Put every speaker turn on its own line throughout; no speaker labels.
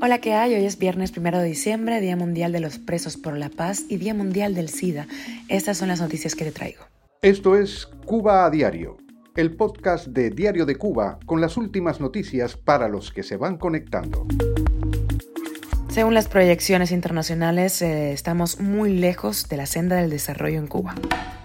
Hola, ¿qué hay? Hoy es viernes primero de diciembre, Día Mundial de los Presos por la Paz y Día Mundial del SIDA. Estas son las noticias que te traigo.
Esto es Cuba a Diario, el podcast de Diario de Cuba con las últimas noticias para los que se van conectando.
Según las proyecciones internacionales, eh, estamos muy lejos de la senda del desarrollo en Cuba.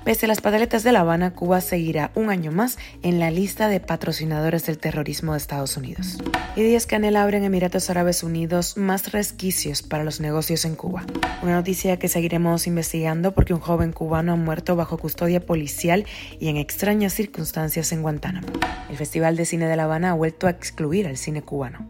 Pese a las pataletas de La Habana, Cuba seguirá un año más en la lista de patrocinadores del terrorismo de Estados Unidos. Y Díaz Canel abre en Emiratos Árabes Unidos más resquicios para los negocios en Cuba. Una noticia que seguiremos investigando porque un joven cubano ha muerto bajo custodia policial y en extrañas circunstancias en Guantánamo. El Festival de Cine de La Habana ha vuelto a excluir al cine cubano.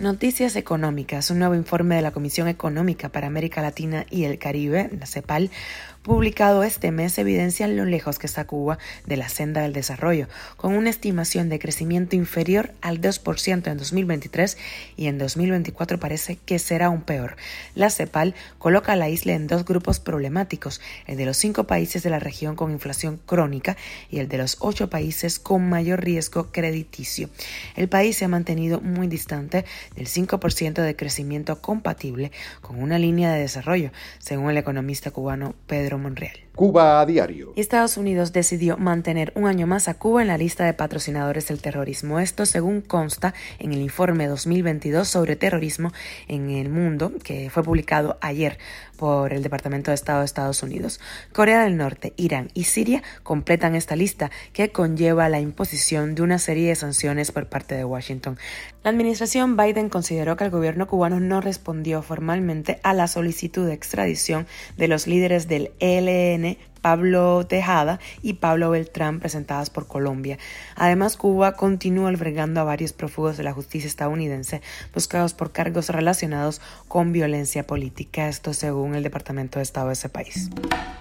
Noticias económicas. Un nuevo informe de la Comisión Económica para América Latina y el Caribe, la CEPAL, publicado este mes evidencia lo lejos que está Cuba de la senda del desarrollo, con una estimación de crecimiento inferior al 2% en 2023 y en 2024 parece que será aún peor. La CEPAL coloca a la isla en dos grupos problemáticos, el de los cinco países de la región con inflación crónica y el de los ocho países con mayor riesgo crediticio. El país se ha mantenido muy distante del 5% de crecimiento compatible con una línea de desarrollo, según el economista cubano Pedro Monreal.
Cuba a diario.
Estados Unidos decidió mantener un año más a Cuba en la lista de patrocinadores del terrorismo. Esto según consta en el informe 2022 sobre terrorismo en el mundo que fue publicado ayer por el Departamento de Estado de Estados Unidos. Corea del Norte, Irán y Siria completan esta lista que conlleva la imposición de una serie de sanciones por parte de Washington. La administración Biden consideró que el gobierno cubano no respondió formalmente a la solicitud de extradición de los líderes del ELN Pablo Tejada y Pablo Beltrán presentadas por Colombia. Además, Cuba continúa albergando a varios prófugos de la justicia estadounidense buscados por cargos relacionados con violencia política, esto según el Departamento de Estado de ese país.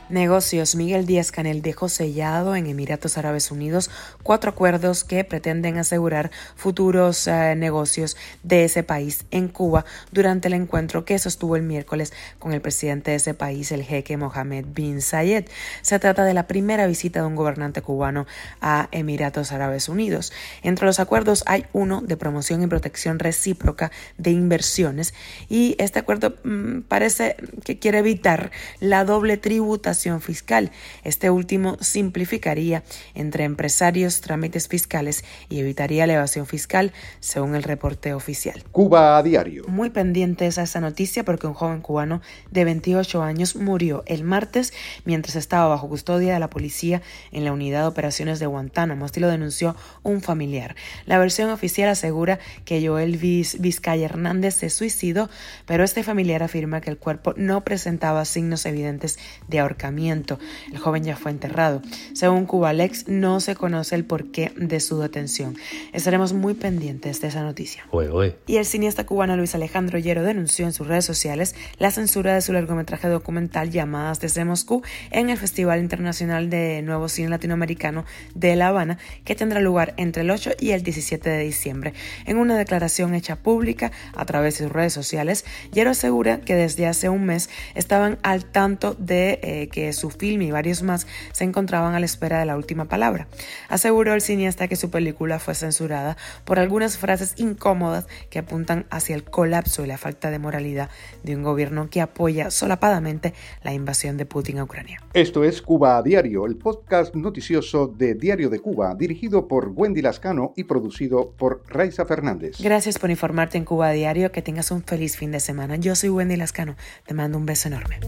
Negocios. Miguel Díaz Canel dejó sellado en Emiratos Árabes Unidos cuatro acuerdos que pretenden asegurar futuros eh, negocios de ese país en Cuba durante el encuentro que sostuvo el miércoles con el presidente de ese país, el jeque Mohamed bin Zayed. Se trata de la primera visita de un gobernante cubano a Emiratos Árabes Unidos. Entre los acuerdos hay uno de promoción y protección recíproca de inversiones y este acuerdo mm, parece que quiere evitar la doble tributación fiscal. Este último simplificaría entre empresarios trámites fiscales y evitaría la evasión fiscal, según el reporte oficial.
Cuba a diario.
Muy pendientes a esta noticia porque un joven cubano de 28 años murió el martes mientras estaba bajo custodia de la policía en la unidad de operaciones de Guantánamo, así lo denunció un familiar. La versión oficial asegura que Joel Vizcaya Hernández se suicidó, pero este familiar afirma que el cuerpo no presentaba signos evidentes de ahorcamiento. El joven ya fue enterrado. Según Cubalex, no se conoce el porqué de su detención. Estaremos muy pendientes de esa noticia. Y el cineasta cubano Luis Alejandro Hierro denunció en sus redes sociales la censura de su largometraje documental Llamadas desde Moscú en el Festival Internacional de Nuevo Cine Latinoamericano de La Habana, que tendrá lugar entre el 8 y el 17 de diciembre. En una declaración hecha pública a través de sus redes sociales, Yero asegura que desde hace un mes estaban al tanto de eh, que su film y varios más se encontraban a la espera de la última palabra. Aseguró el cineasta que su película fue censurada por algunas frases incómodas que apuntan hacia el colapso y la falta de moralidad de un gobierno que apoya solapadamente la invasión de Putin a Ucrania.
Esto es Cuba a Diario, el podcast noticioso de Diario de Cuba, dirigido por Wendy Lascano y producido por Raiza Fernández.
Gracias por informarte en Cuba a Diario, que tengas un feliz fin de semana. Yo soy Wendy Lascano, te mando un beso enorme.